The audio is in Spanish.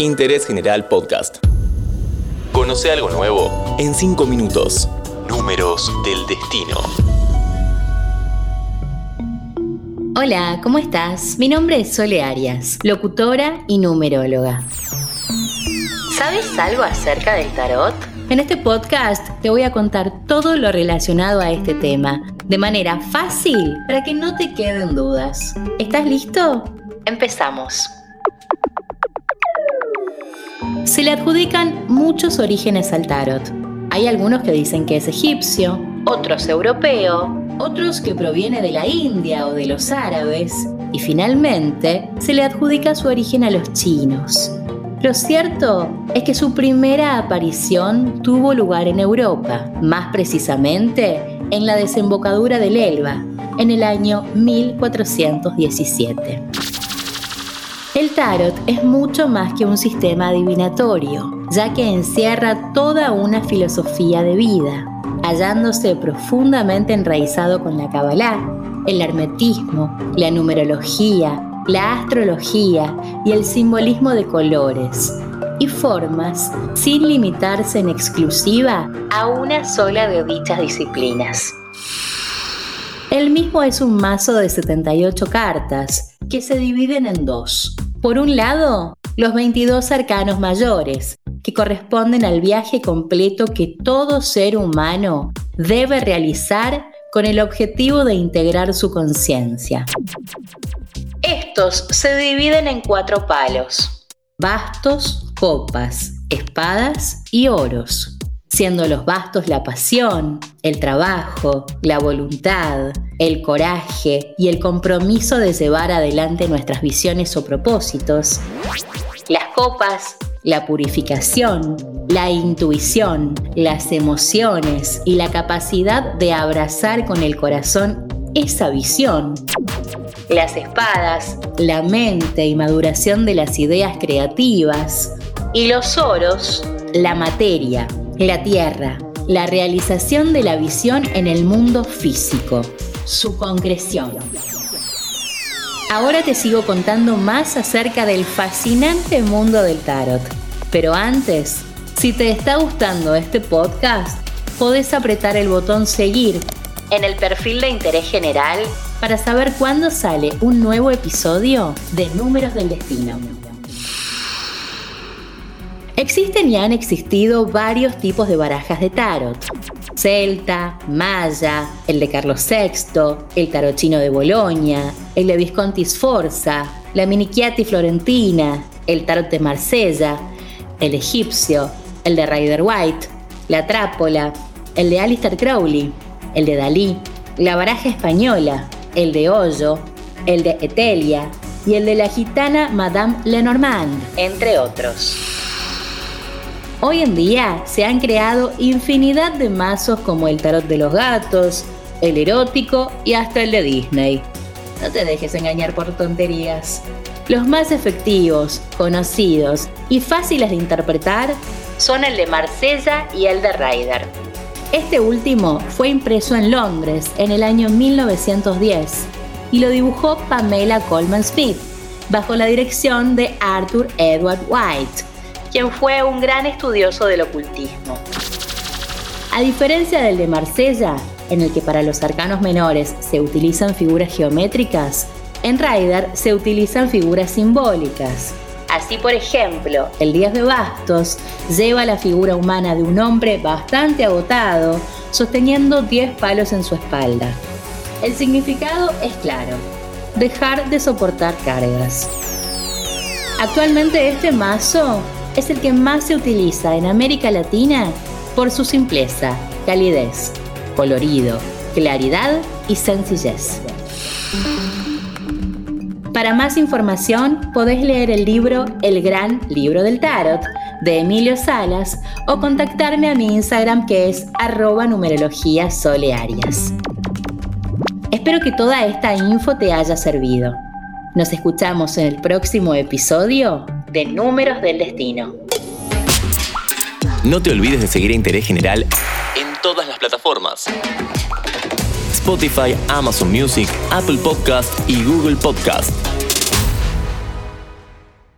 Interés General Podcast. Conoce algo nuevo en 5 minutos. Números del destino. Hola, ¿cómo estás? Mi nombre es Sole Arias, locutora y numeróloga. ¿Sabes algo acerca del tarot? En este podcast te voy a contar todo lo relacionado a este tema, de manera fácil para que no te queden dudas. ¿Estás listo? Empezamos. Se le adjudican muchos orígenes al tarot. Hay algunos que dicen que es egipcio, otros europeo, otros que proviene de la India o de los árabes, y finalmente se le adjudica su origen a los chinos. Lo cierto es que su primera aparición tuvo lugar en Europa, más precisamente en la desembocadura del Elba, en el año 1417. El tarot es mucho más que un sistema adivinatorio, ya que encierra toda una filosofía de vida, hallándose profundamente enraizado con la Kabbalah, el hermetismo, la numerología, la astrología y el simbolismo de colores y formas sin limitarse en exclusiva a una sola de dichas disciplinas. El mismo es un mazo de 78 cartas que se dividen en dos. Por un lado, los 22 arcanos mayores, que corresponden al viaje completo que todo ser humano debe realizar con el objetivo de integrar su conciencia. Estos se dividen en cuatro palos, bastos, copas, espadas y oros, siendo los bastos la pasión, el trabajo, la voluntad, el coraje y el compromiso de llevar adelante nuestras visiones o propósitos. Las copas, la purificación, la intuición, las emociones y la capacidad de abrazar con el corazón esa visión. Las espadas, la mente y maduración de las ideas creativas, y los oros, la materia, la tierra, la realización de la visión en el mundo físico, su concreción. Ahora te sigo contando más acerca del fascinante mundo del tarot. Pero antes, si te está gustando este podcast, podés apretar el botón seguir en el perfil de interés general para saber cuándo sale un nuevo episodio de Números del Destino. Existen y han existido varios tipos de barajas de tarot. Celta, Maya, el de Carlos VI, el tarot chino de Bolonia, el de Visconti Sforza, la Minichiati Florentina, el tarot de Marsella, el egipcio, el de Rider White, la trápola, el de Alistair Crowley, el de Dalí, la baraja española, el de Hoyo, el de Etelia y el de la gitana Madame Lenormand, entre otros. Hoy en día se han creado infinidad de mazos como el tarot de los gatos, el erótico y hasta el de Disney. No te dejes engañar por tonterías. Los más efectivos, conocidos y fáciles de interpretar son el de Marsella y el de Ryder. Este último fue impreso en Londres en el año 1910 y lo dibujó Pamela Coleman Smith bajo la dirección de Arthur Edward White, quien fue un gran estudioso del ocultismo. A diferencia del de Marsella, en el que para los arcanos menores se utilizan figuras geométricas, en Rider se utilizan figuras simbólicas, Así, por ejemplo, el 10 de bastos lleva la figura humana de un hombre bastante agotado, sosteniendo 10 palos en su espalda. El significado es claro, dejar de soportar cargas. Actualmente este mazo es el que más se utiliza en América Latina por su simpleza, calidez, colorido, claridad y sencillez. Para más información podés leer el libro El Gran Libro del Tarot de Emilio Salas o contactarme a mi Instagram que es arroba numerología solearias. Espero que toda esta info te haya servido. Nos escuchamos en el próximo episodio de Números del Destino. No te olvides de seguir a Interés General en todas las plataformas. Spotify, Amazon Music, Apple Podcast y Google Podcast.